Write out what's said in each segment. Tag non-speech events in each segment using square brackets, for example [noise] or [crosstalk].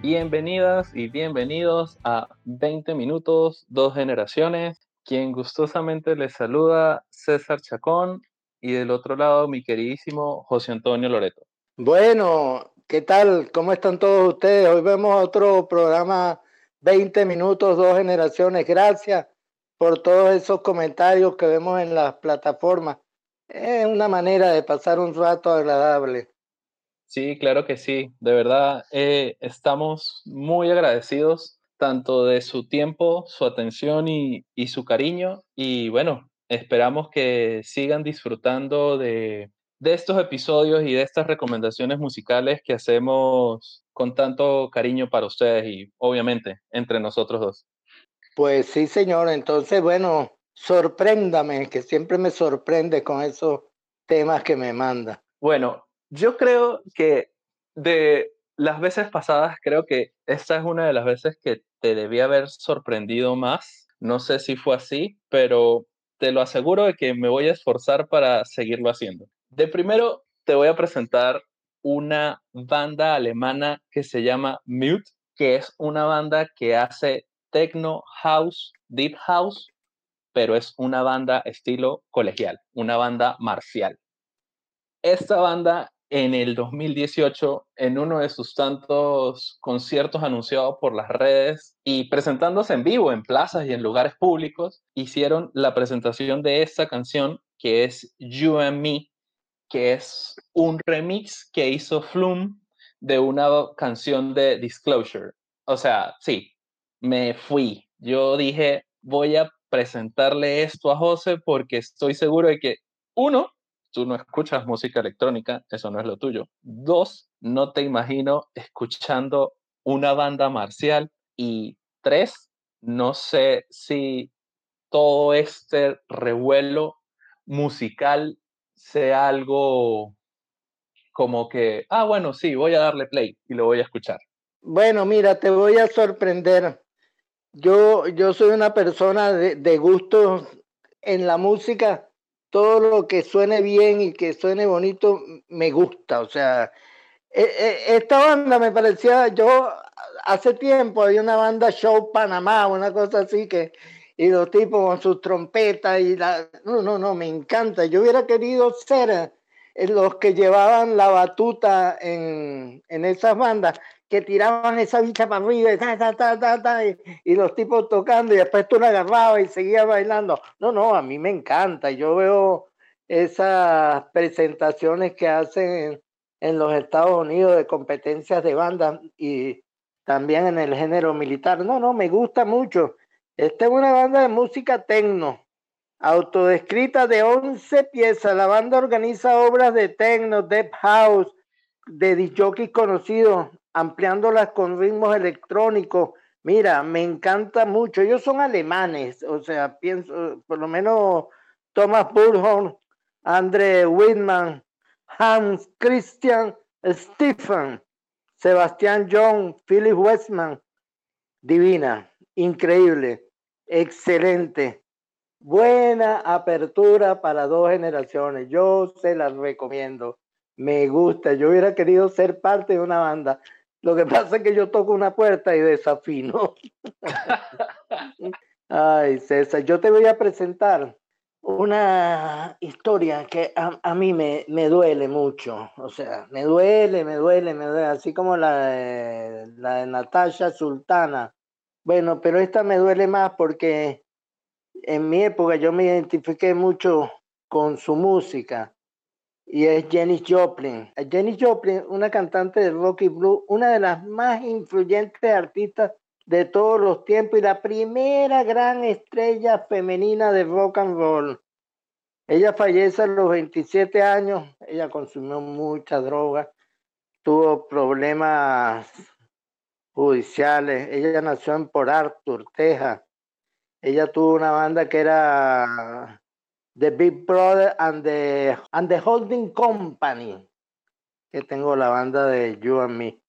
Bienvenidas y bienvenidos a 20 minutos, dos generaciones. Quien gustosamente les saluda César Chacón y del otro lado mi queridísimo José Antonio Loreto. Bueno, ¿qué tal? ¿Cómo están todos ustedes? Hoy vemos otro programa 20 minutos, dos generaciones. Gracias por todos esos comentarios que vemos en las plataformas. Es una manera de pasar un rato agradable. Sí, claro que sí. De verdad, eh, estamos muy agradecidos tanto de su tiempo, su atención y, y, su cariño. Y bueno, esperamos que sigan disfrutando de, de estos episodios y de estas recomendaciones musicales que hacemos con tanto cariño para ustedes y obviamente entre nosotros dos. Pues sí, señor. Entonces, bueno, sorpréndame, que siempre me sorprende con esos temas que me manda. Bueno, yo creo que de las veces pasadas, creo que esta es una de las veces que te debía haber sorprendido más. No sé si fue así, pero te lo aseguro de que me voy a esforzar para seguirlo haciendo. De primero, te voy a presentar una banda alemana que se llama Mute, que es una banda que hace techno house, deep house, pero es una banda estilo colegial, una banda marcial. Esta banda en el 2018 en uno de sus tantos conciertos anunciados por las redes y presentándose en vivo en plazas y en lugares públicos, hicieron la presentación de esta canción que es You and Me, que es un remix que hizo Flume de una canción de Disclosure. O sea, sí, me fui. Yo dije, voy a presentarle esto a José porque estoy seguro de que, uno, tú no escuchas música electrónica, eso no es lo tuyo. Dos, no te imagino escuchando una banda marcial. Y tres, no sé si todo este revuelo musical sea algo como que, ah, bueno, sí, voy a darle play y lo voy a escuchar. Bueno, mira, te voy a sorprender. Yo, yo soy una persona de, de gustos en la música todo lo que suene bien y que suene bonito me gusta. O sea, e, e, esta banda me parecía, yo hace tiempo había una banda Show Panamá, una cosa así que, y los tipos con sus trompetas y la, no, no, no, me encanta. Yo hubiera querido ser los que llevaban la batuta en, en esas bandas que tiraban esa bicha para arriba y, los tipos tocando y después tú la agarrabas y seguías bailando. No, no, a mí me encanta. Yo veo esas presentaciones que hacen en, los Estados Unidos de competencias de banda y también en el género militar. No, no, me gusta mucho. Esta es una banda de música tecno, autodescrita de 11 piezas. La banda organiza obras de tecno, deep house, de disjockeys conocidos ampliándolas con ritmos electrónicos. Mira, me encanta mucho. Ellos son alemanes, o sea, pienso, por lo menos Thomas Bullhorn, Andre Whitman, Hans Christian Stephen, Sebastián John, Philip Westman. Divina, increíble, excelente. Buena apertura para dos generaciones. Yo se las recomiendo. Me gusta. Yo hubiera querido ser parte de una banda lo que [laughs] pasa es que yo toco una puerta y desafino. [laughs] Ay, César, yo te voy a presentar una historia que a, mí me, me, duele mucho. O sea, me duele, me duele, me duele, así como la la de Natasha Sultana. Bueno, pero esta me duele más porque en mi época yo me identifiqué mucho con su música y es Jenny Joplin. Jenny Joplin, una cantante de rock y blues, una de las más influyentes artistas de todos los tiempos y la primera gran estrella femenina de rock and roll. Ella fallece a los 27 años, ella consumió mucha droga, tuvo problemas judiciales, ella nació en Port Arthur, Texas. Ella tuvo una banda que era The Big Brother and the, and the Holding Company, que tengo la banda de You and Me,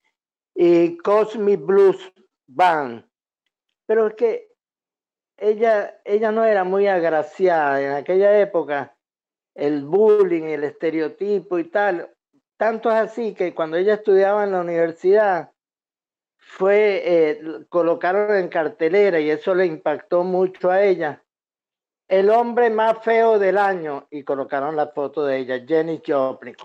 y Cosmic Blues Band. Pero es que ella, ella no era muy agraciada en aquella época, el bullying, el estereotipo y tal. Tanto es así que cuando ella estudiaba en la universidad, fue, eh, colocaron en cartelera y eso le impactó mucho a ella. El hombre más feo del año y colocaron la foto de ella, Jenny Joplin.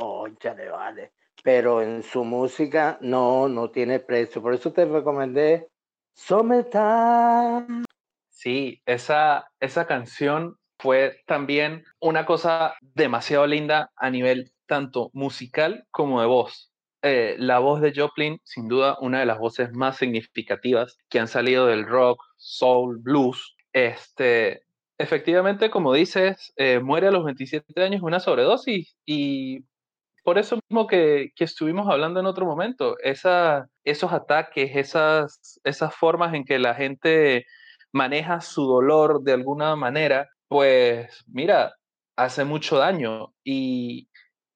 le vale. Pero en su música no, no tiene precio. Por eso te recomendé Summertime. Sí, esa, esa canción fue también una cosa demasiado linda a nivel tanto musical como de voz. Eh, la voz de Joplin, sin duda, una de las voces más significativas que han salido del rock, soul, blues. Este, efectivamente, como dices, eh, muere a los 27 años una sobredosis y por eso mismo que, que, estuvimos hablando en otro momento, esa, esos ataques, esas, esas formas en que la gente maneja su dolor de alguna manera, pues mira, hace mucho daño y,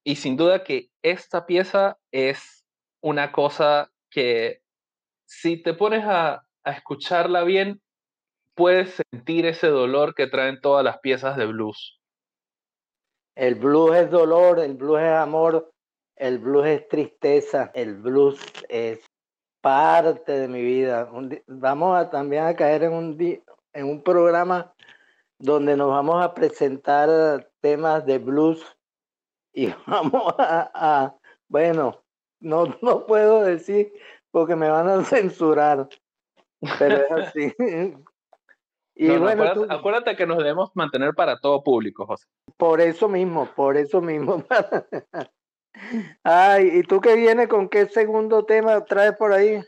y sin duda que esta pieza es una cosa que si te pones a, escucharla bien, puedes sentir ese dolor que traen todas las piezas de blues. El blues es dolor, el blues es amor, el blues es tristeza, el blues es parte de mi vida. vamos a, también a caer en un, en un programa donde nos vamos a presentar temas de blues y [laughs] vamos a, bueno, no, no puedo decir porque me van a censurar, pero es así. [laughs] Y bueno, acuérdate, que nos debemos mantener para todo público, José. Por eso mismo, por eso mismo. [laughs] Ay, ¿y tú qué viene con qué segundo tema traes por ahí?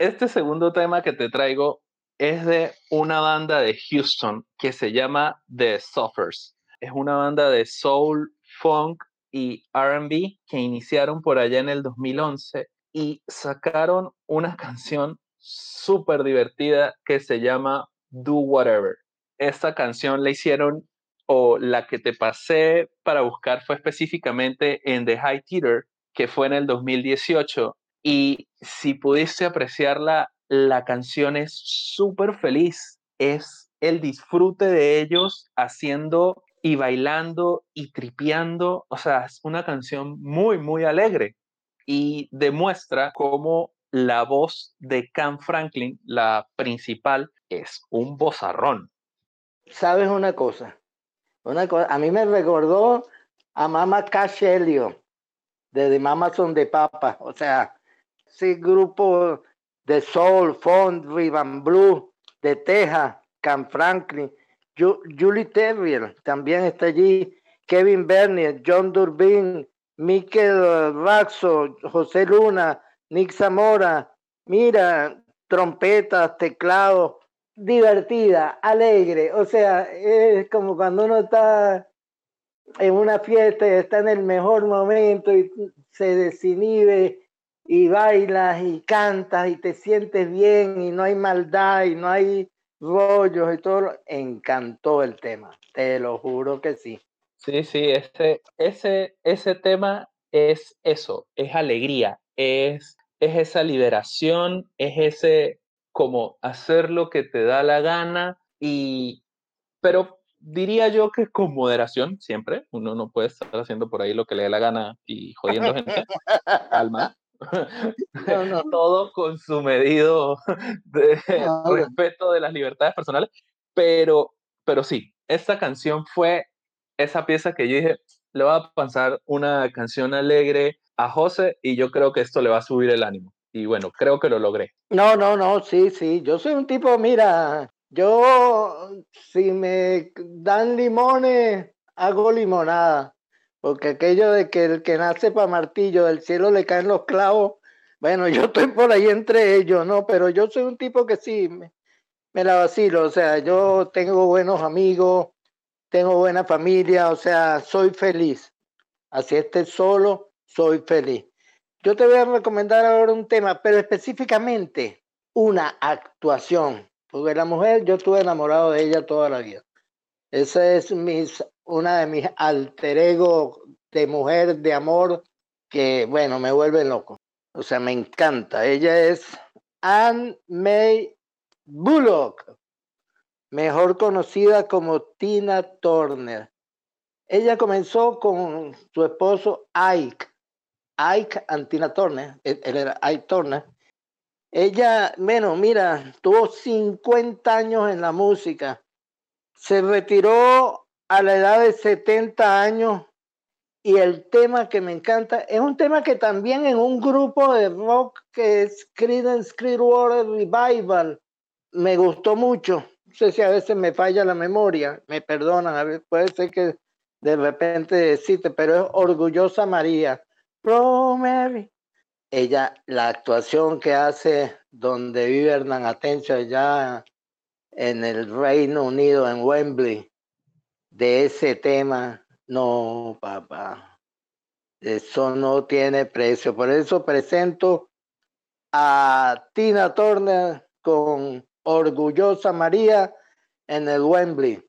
Este segundo tema que te traigo es de una banda de Houston que se llama The Suffers. Es una banda de soul, funk y RB que iniciaron por allá en el 2011 y sacaron una [laughs] canción súper divertida que se llama Do Whatever. Esta canción la hicieron o la que te pasé para buscar fue específicamente en The High Theater, que fue en el 2018. Y si pudiste apreciarla, la canción es súper feliz. Es el disfrute de ellos haciendo y bailando y tripeando. O sea, es una canción muy, muy alegre y demuestra cómo la voz de Cam Franklin, la principal, es un bozarrón. ¿Sabes una cosa? Una cosa, a mí me recordó a Mama Cash Elliot, de The Mama Son de Papa, o sea, ese grupo de soul, funk, rhythm blue, de Texas, Cam Franklin, Julie Terrier también está allí, Kevin Bernier, John Durbin, Mikel Raxo, José Luna, Nick Zamora, mira, trompetas, teclados, divertida, alegre, o sea, es como cuando uno está en una fiesta y está en el mejor momento y se desinhibe y bailas y cantas y te sientes bien y no hay maldad y no hay rollos y todo. Encantó el tema, te lo juro que sí. Sí, sí, ese, ese, ese tema es eso, es alegría, es es esa liberación, es ese como hacer lo que te da la gana y pero diría yo que con moderación siempre, uno no puede estar haciendo por ahí lo que le dé la gana y jodiendo gente, [laughs] alma. Todo con su medido de [laughs] respeto de las libertades personales, pero, pero sí, esta canción fue esa pieza que yo dije, le va a pasar una canción alegre, a José y yo creo que esto le va a subir el ánimo. Y bueno, creo que lo logré. No, no, no, sí, sí. Yo soy un tipo, mira, yo si me dan limones, hago limonada. Porque aquello de que el que nace para martillo, del cielo le caen los clavos, bueno, [laughs] yo estoy por ahí entre ellos, ¿no? Pero yo soy un tipo que sí, me, me la vacilo. O sea, yo tengo buenos amigos, tengo buena familia, o sea, soy feliz. Así esté solo, soy feliz. Yo te voy a recomendar ahora un tema, pero específicamente una actuación, porque la mujer, yo estuve enamorado de ella toda la vida. Esa es mis, una de mis alter ego de mujer, de amor, que, bueno, me vuelve loco. O sea, me encanta. Ella es Anne May Bullock, mejor conocida como Tina Turner. Ella comenzó con su esposo Ike Ike Antina Turner, él era Ike Turner, Ella, bueno, mira, tuvo 50 años en la música. Se retiró a la edad de 70 años y el tema que me encanta es un tema que también en un grupo de rock que es Creedence Clearwater Revival me gustó mucho. No sé si a veces me falla la memoria, me perdonan, a veces puede ser que de repente cite, pero es Orgullosa María. Pro Mary, ella, la actuación que hace donde vive Hernán Atencio allá en el Reino Unido, en Wembley, de ese tema, no, papá, eso no tiene precio. Por eso presento a Tina Turner con Orgullosa María en el Wembley.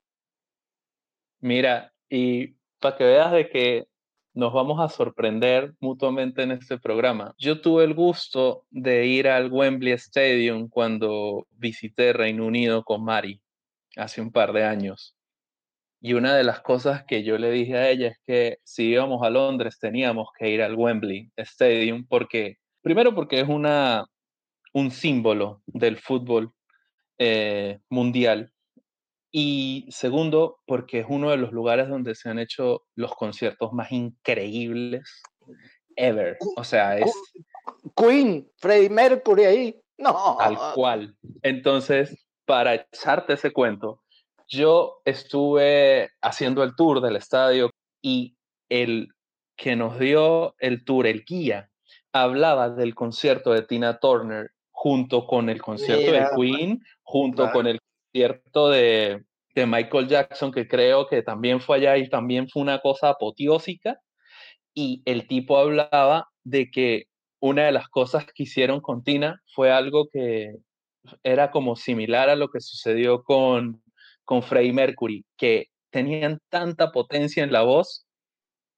Mira, y para que veas de que nos vamos a sorprender mutuamente en este programa. Yo tuve el gusto de ir al Wembley Stadium cuando visité Reino Unido con Mari hace un par de años. Y una de las cosas que yo le dije a ella es que si íbamos a Londres teníamos que ir al Wembley Stadium porque, primero porque es una, un símbolo del fútbol eh, mundial y segundo, porque es uno de los lugares donde se han hecho los conciertos más increíbles ever. O sea, es. Queen, Freddie Mercury ahí. No. Tal cual. Entonces, para echarte ese cuento, yo estuve haciendo el tour del estadio y el que nos dio el tour, el guía, hablaba del concierto de Tina Turner junto con el concierto de Queen, junto con el concierto de, de, Michael Jackson, que creo que también fue allá y también fue una cosa apoteósica. Y el tipo hablaba de que una de las cosas que hicieron con Tina fue algo que era como similar a lo que sucedió con, con Freddie Mercury, que tenían tanta potencia en la voz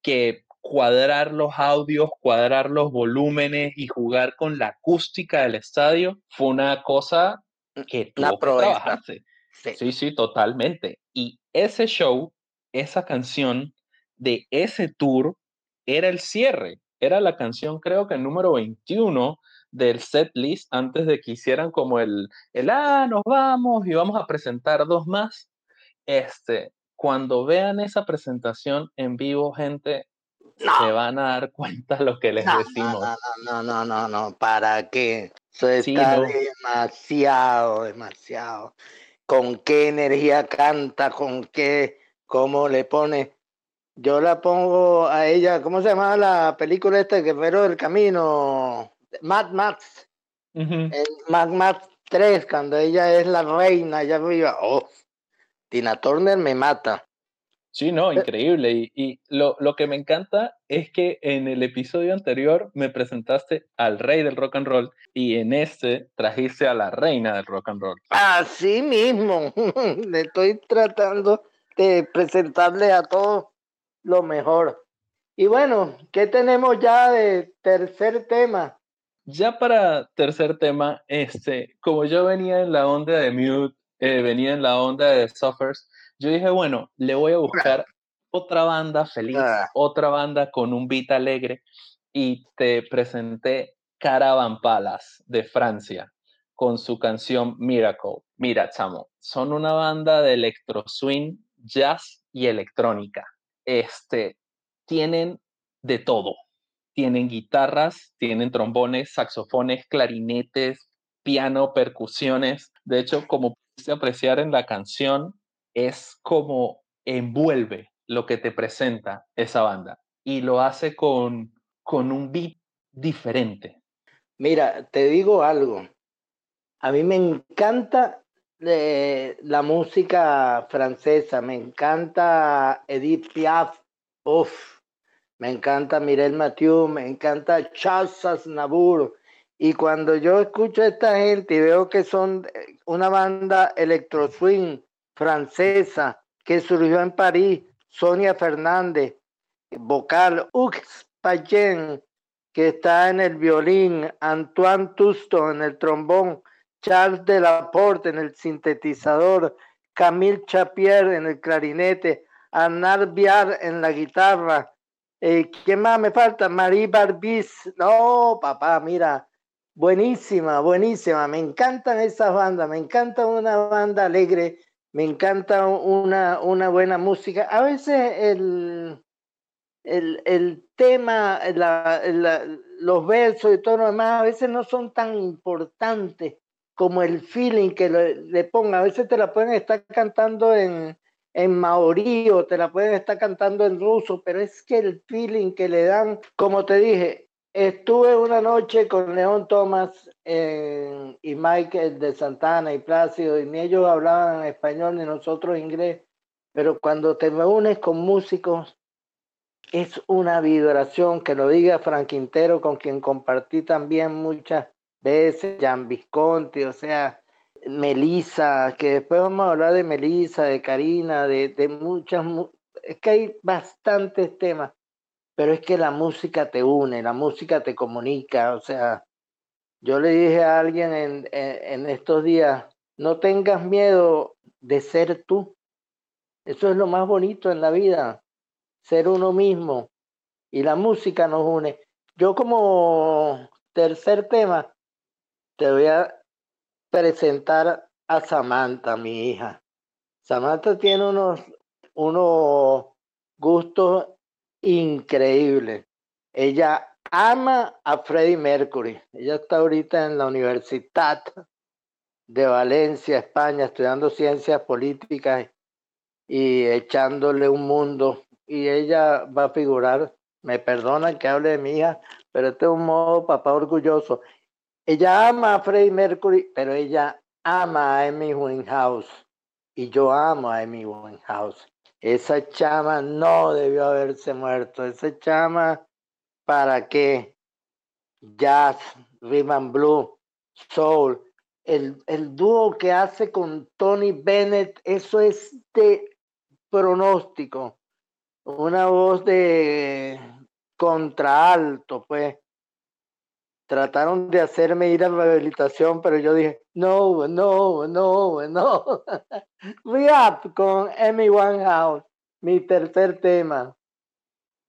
que cuadrar los audios, cuadrar los volúmenes y jugar con la acústica del estadio fue una cosa que tuvo que trabajarse. Sí. sí, totalmente. Y ese show, esa canción de ese tour era el cierre, era la canción creo que el número 21 del set list antes de que hicieran como el, el, ah, nos vamos y vamos a presentar dos más. Este, cuando vean esa presentación en vivo, gente, se van a dar cuenta lo que les decimos. No, no, no, no, no, ¿para qué? Eso está demasiado, demasiado. ¿Con qué energía canta? ¿Con qué? ¿Cómo le pone? Yo la pongo a ella, ¿cómo se llama la película esta, Guerrero del Camino? Mad Max. Mad Max 3, cuando ella es la reina allá arriba. Oh, Tina Turner me mata. Sí, no, increíble. Y, lo, lo, que me encanta es que en el episodio anterior me presentaste al rey del rock and roll y en este trajiste a la reina del rock and roll. Así mismo, [laughs] le estoy tratando de presentarle a todos lo mejor. Y bueno, ¿qué tenemos ya de tercer tema? Ya para tercer tema, este, como yo venía en la onda de Mute, eh, venía en la onda de Suffers, yo dije, bueno, le voy a buscar otra banda feliz, ah. otra banda con un beat alegre y te presenté Caravan Palace de Francia con su canción Miracle. Mira, chamo, son una banda de electro swing, jazz y electrónica. Este, tienen de todo. Tienen guitarras, tienen trombones, saxofones, clarinetes, piano, percusiones. De hecho, como pudiste apreciar en la canción, es como envuelve lo que te presenta esa banda y lo hace con, con un beat diferente. Mira, te digo algo. A mí me encanta eh, la música francesa, me encanta Edith Piaf, Uf, me encanta Mirel Mathieu, me encanta Charles Aznavour. Y cuando yo escucho a esta gente y veo que son eh, una banda electro swing francesa que surgió en París, Sonia Fernández, vocal, Ux Payen, que está en el violín, Antoine Tusto en el trombón, Charles Delaporte en el sintetizador, Camille Chapier en el clarinete, Anar Biar en la guitarra. Eh, ¿Quién más me falta? Marie Barbis. No, papá, mira, buenísima, buenísima. Me encantan esas bandas, me encanta una banda alegre, me encanta una, una buena música. A veces el, el, el tema, los versos y todo lo demás, a veces no son tan importantes como el feeling que le, ponga. A veces te la pueden estar cantando en, en maorí o te la pueden estar cantando en ruso, pero es que el feeling que le dan, como te dije, estuve una noche con León Thomas y Michael de Santana y Plácido, y ni ellos hablaban español ni nosotros inglés, pero cuando te reúnes con músicos es una vibración, que lo diga Frank Quintero, con quien compartí también muchas veces, Jan Visconti, o sea, Melissa, que después vamos a hablar de Melissa, de Karina, de, de muchas, es que hay bastantes temas, pero es que la música te une, la música te comunica, o sea, yo le dije a alguien en, en estos días, no tengas miedo de ser tú, eso es lo más bonito en la vida, ser uno mismo. Y la música nos une. Yo como tercer tema te voy a presentar a Samantha, mi hija. Samantha tiene unos, unos gustos increíbles. Ella ama a Freddie Mercury. Ella está ahorita en la Universidad de Valencia, España, estudiando ciencias políticas y echándole un mundo y ella va a figurar, me perdonan que hable de mi hija, pero este es un modo papá orgulloso. Ella ama a Freddie Mercury, pero ella ama a Amy Winehouse y yo amo a Amy Winehouse. Esa chama no debió haberse muerto. Esa chama, ¿para qué? Jazz, rhythm and blue, soul. El, el dúo que hace con Tony Bennett, eso es de pronóstico una voz de contraalto, pues. Trataron de hacerme ir a rehabilitación, pero yo dije, no, no, no, no. [laughs] Rap con Amy Winehouse, mi tercer tema.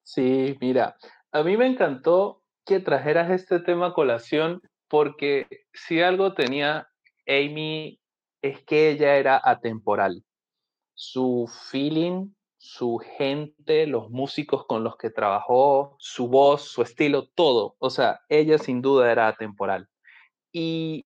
Sí, mira, a mí me encantó que trajeras este tema a colación porque si algo tenía Amy es que ella era atemporal. Su feeling su gente, los músicos con los que trabajó, su voz, su estilo, todo. O sea, ella sin duda era atemporal. Y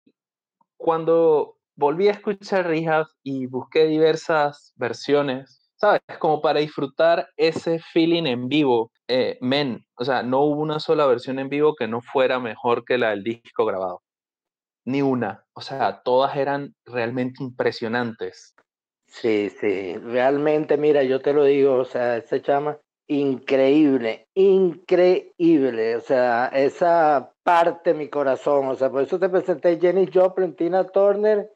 cuando volví a escuchar Rehab y busqué diversas versiones, ¿sabes? Como para disfrutar ese feeling en vivo. Eh, men, o sea, no hubo una sola versión en vivo que no fuera mejor que la del disco grabado. Ni una. O sea, todas eran realmente impresionantes. Sí, sí, realmente, mira, yo te lo digo, o sea, ese chama, increíble, increíble, o sea, esa parte de mi corazón, o sea, por eso te presenté Jenny Joplin, Tina Turner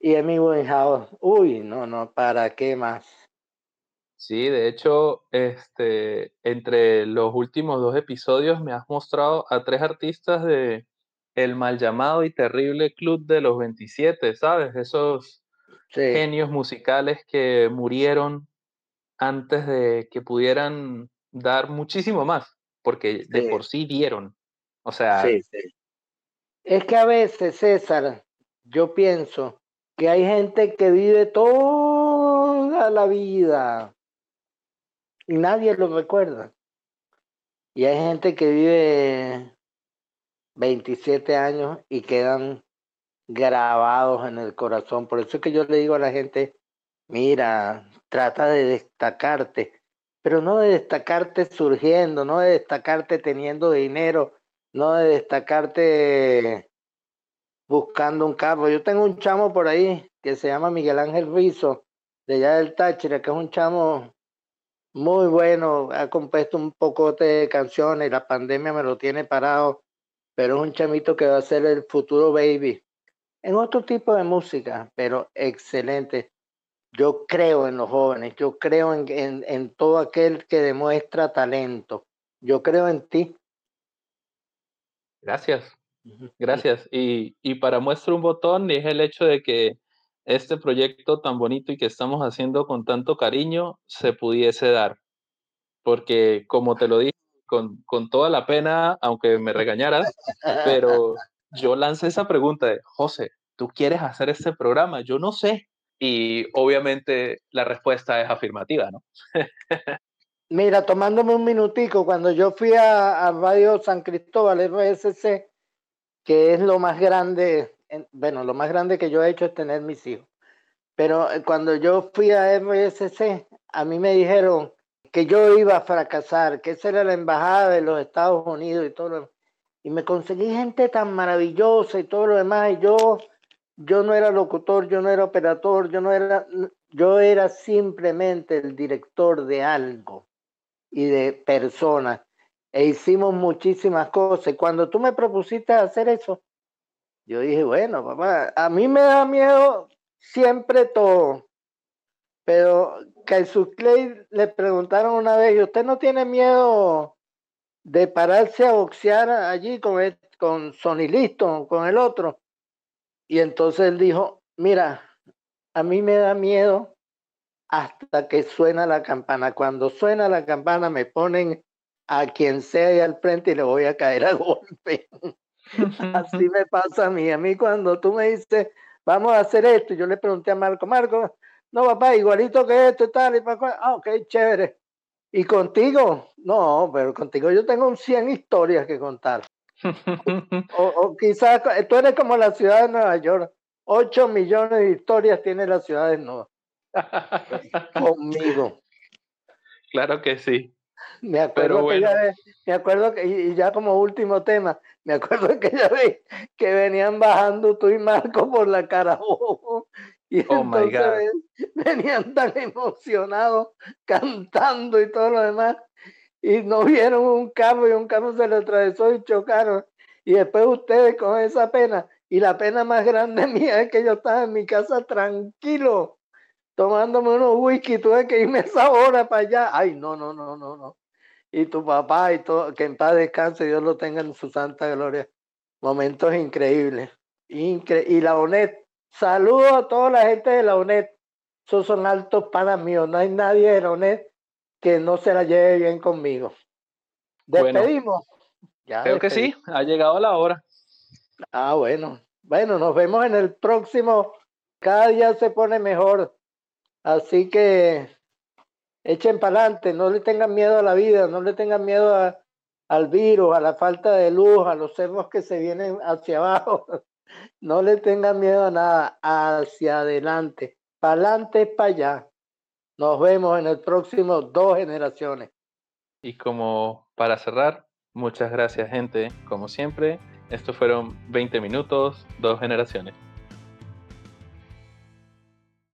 y Amy Winehouse. Uy, no, no, ¿para qué más? Sí, de hecho, este, entre los últimos dos episodios me has mostrado a tres artistas de el mal llamado y terrible Club de los 27, ¿sabes? Esos genios musicales que murieron antes de que pudieran dar muchísimo más, porque de por sí dieron. O sea... Es que a veces, César, yo pienso que hay gente que vive toda la vida y nadie lo recuerda. Y hay gente que vive 27 años y quedan grabados en el corazón. Por eso es que yo le digo a la gente, mira, trata de destacarte, pero no de destacarte surgiendo, no de destacarte teniendo dinero, no de destacarte buscando un carro. Yo tengo un chamo por ahí que se llama Miguel Ángel Rizo, de allá del Táchira, que es un chamo muy bueno, ha compuesto un pocote de canciones, la pandemia me lo tiene parado, pero es un chamito que va a ser el futuro baby en otro tipo de música, pero excelente. Yo creo en los jóvenes, yo creo en, en, todo aquel que demuestra talento. Yo creo en ti. Gracias, gracias. Y, y para muestra un botón es el hecho de que este proyecto tan bonito y que estamos haciendo con tanto cariño se pudiese dar. Porque como te lo dije, con, con toda la pena, aunque me regañaras, pero [laughs] yo lancé esa pregunta de, José, ¿tú quieres hacer este programa? Yo no sé. Y obviamente la respuesta es afirmativa, ¿no? [laughs] Mira, tomándome un minutico, cuando yo fui a, Radio San Cristóbal, RSC, que es lo más grande, bueno, lo más grande que yo he hecho es tener mis hijos. Pero eh, cuando yo fui a RSC, a mí me dijeron que yo iba a fracasar, que esa era la embajada de los Estados Unidos y todo lo Y me conseguí gente tan maravillosa y todo lo demás, y yo, yo no era locutor, yo no era operador, yo no era, yo era simplemente el director de algo y de personas. E hicimos muchísimas cosas. Y cuando tú me propusiste hacer eso, yo dije, bueno, papá, a mí me da miedo siempre todo. Pero Jesús Clay le preguntaron una vez, ¿y usted no tiene miedo de pararse a boxear allí con, el, con Sonny Liston, con el otro? Y entonces él dijo, mira, a mí me da miedo hasta que suena la campana. Cuando suena la campana me ponen a quien sea ahí al frente y le voy a caer a [laughs] golpe. Así me pasa a mí. A mí cuando tú me dices, vamos a hacer esto, yo le pregunté a Marco, Marco, no papá, igualito que esto y tal, y para ah, ok, chévere. ¿Y contigo? No, pero contigo yo tengo 100 historias que contar. [laughs] o, o, quizás tú eres como la ciudad de Nueva York. 8 millones de historias tiene la ciudad de Nueva [laughs] conmigo. Claro que sí. Me acuerdo que ya me acuerdo que, y ya como último tema, me acuerdo [laughs] que ya vi que venían bajando tú y Marco por la cara y oh entonces [laughs] venían tan emocionados cantando y todo lo demás y no vieron un carro y un carro se le atravesó y chocaron y después ustedes con esa pena y la pena más grande [laughs] mía es que yo estaba en mi casa tranquilo tomándome unos whisky, tuve que irme esa hora para allá. Ay, no, no, no, no, no. Y tu papá y todo, que en paz descanse, Dios lo tenga en su santa gloria. Momentos increíbles. Incre y la ONET, saludo a toda la gente de la ONET. Esos son altos para mí. No hay nadie de la ONET que no se la lleve bien conmigo. Despedimos. creo que sí, ha llegado la hora. Ah, bueno. Bueno, nos vemos en el próximo. Cada día se pone mejor. Así que echen para adelante, no le tengan miedo a la vida, no le tengan miedo al virus, a la falta de luz, a los cerros que se vienen hacia abajo. [laughs] No le tengan miedo a nada, hacia adelante. Para adelante, para allá. Nos vemos en el próximo dos generaciones. Y como para cerrar, muchas gracias gente, como siempre. Estos fueron 20 minutos, dos generaciones.